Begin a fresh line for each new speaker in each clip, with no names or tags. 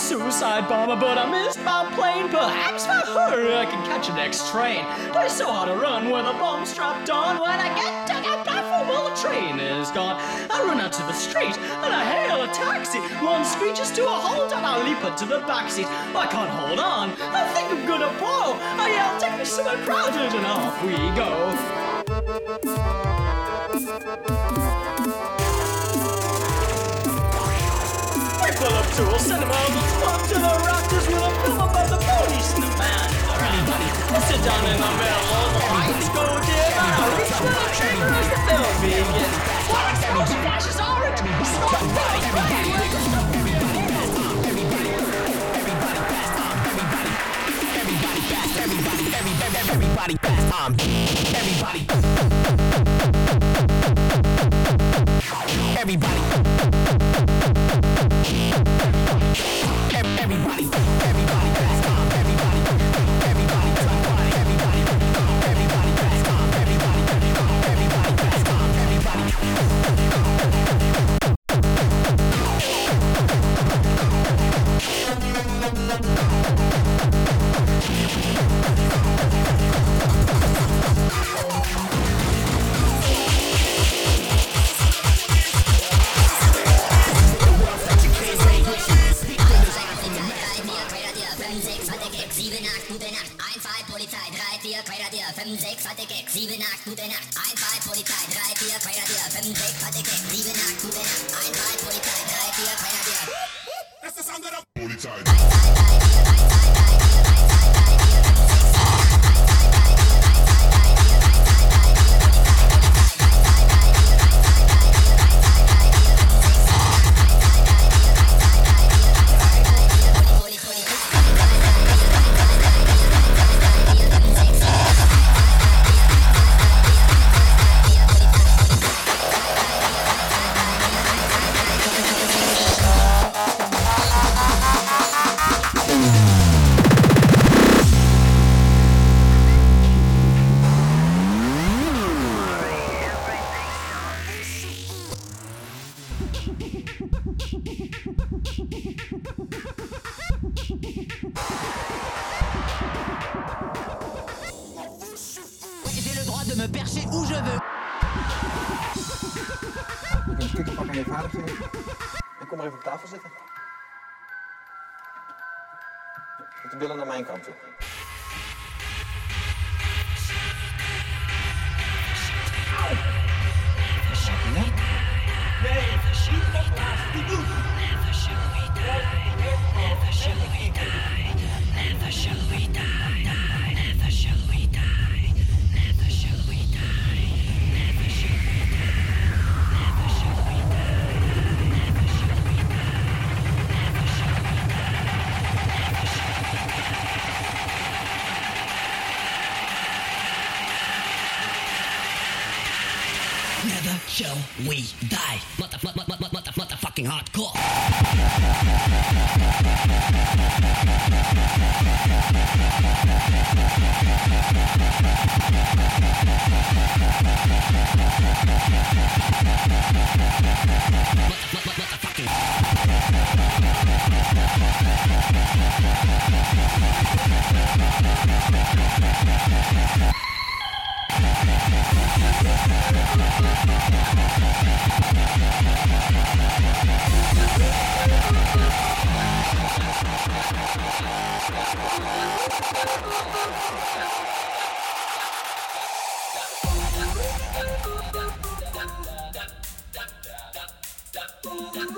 suicide bomber, but I missed my plane. Perhaps for her I can catch the next train. But it's so hard to run with a bomb strapped on. When I get to the platform, well, the train is gone. I run out to the street and I hail a taxi. One screeches to a halt and I leap into the backseat. I can't hold on. I think I'm gonna blow. I yell, take me somewhere crowded, and off we go. We pull up to a cinema, let's pop to the rafters with a film about the police and the man. Everybody, let's sit down in the middle of the lights go dim and I reach for the trigger as the film begins. What explosion flashes orange, smoke flies
Everybody fast time. Everybody. Everybody.
Ik kom maar even op tafel zitten. Met de billen naar mijn kant toe.
Auw! Is dat net? Nee, dat laatst
niet doen! Never shall
we die, never shall we die,
never shall we die. Mother, mother, mother,
mother, motherfucking hardcore. Yeah.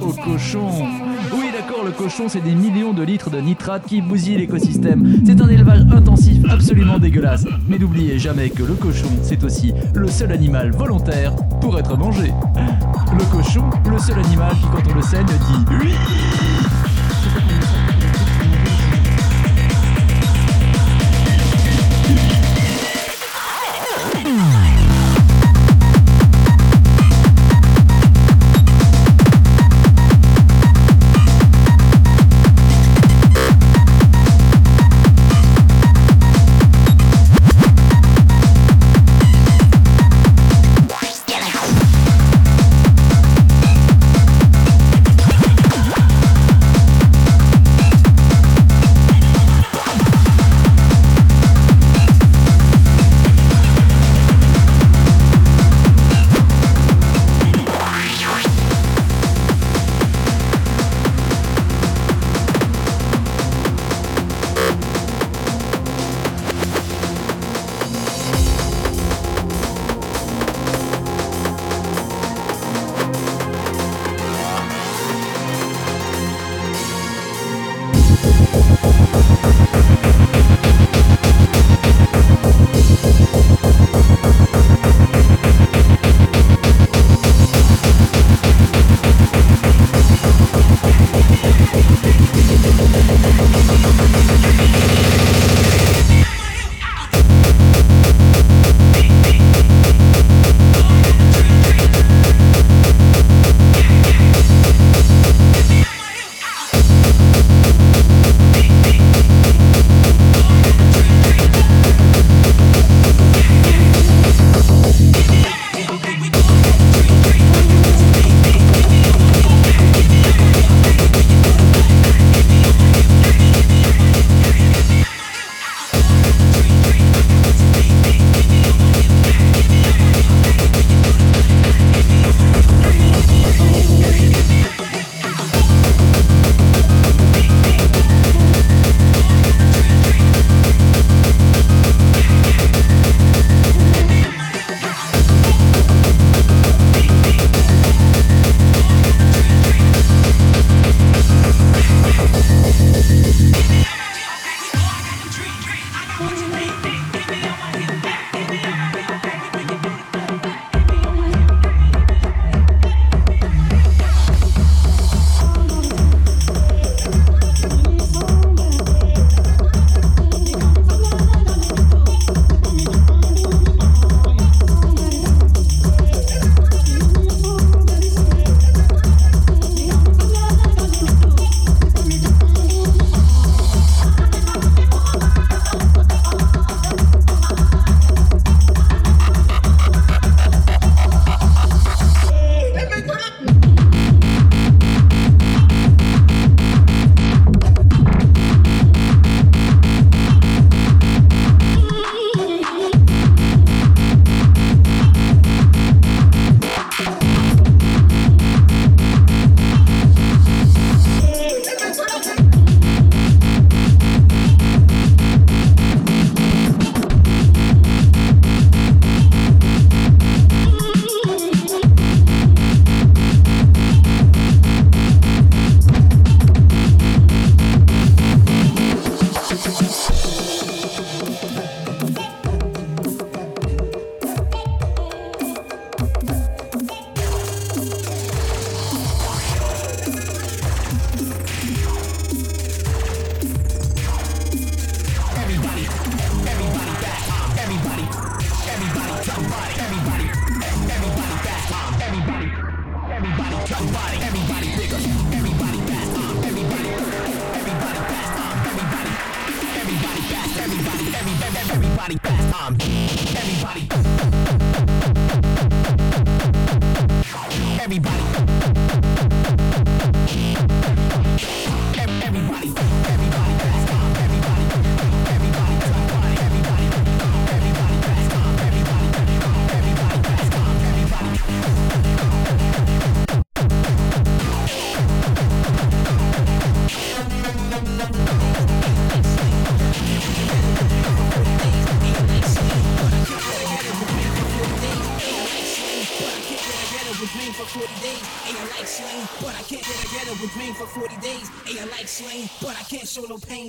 Au cochon. Oui, d'accord, le cochon, c'est des millions de litres de nitrate qui bousillent l'écosystème. C'est un élevage intensif absolument dégueulasse. Mais n'oubliez jamais que le cochon, c'est aussi le seul animal volontaire pour être mangé. Le cochon, le seul animal qui, quand on le saigne, dit oui.
but I can't get together with rain for
40 days. Hey, I like slaying, but I can't show no pain.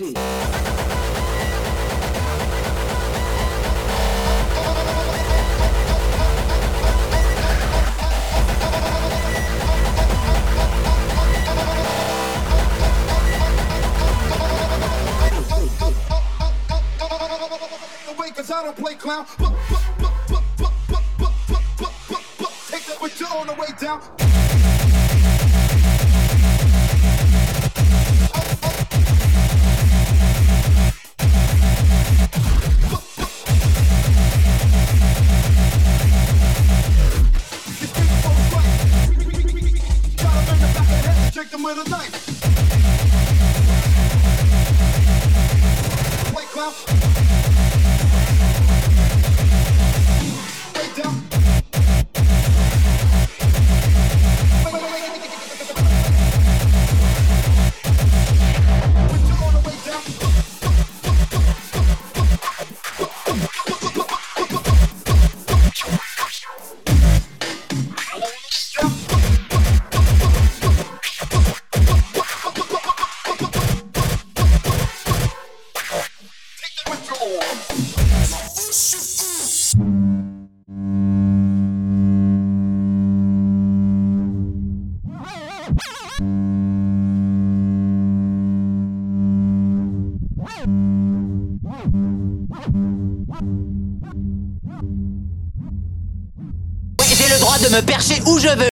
così. Cause I don't play clown. Take that with you on the way down. with a knife.
me percher où je veux.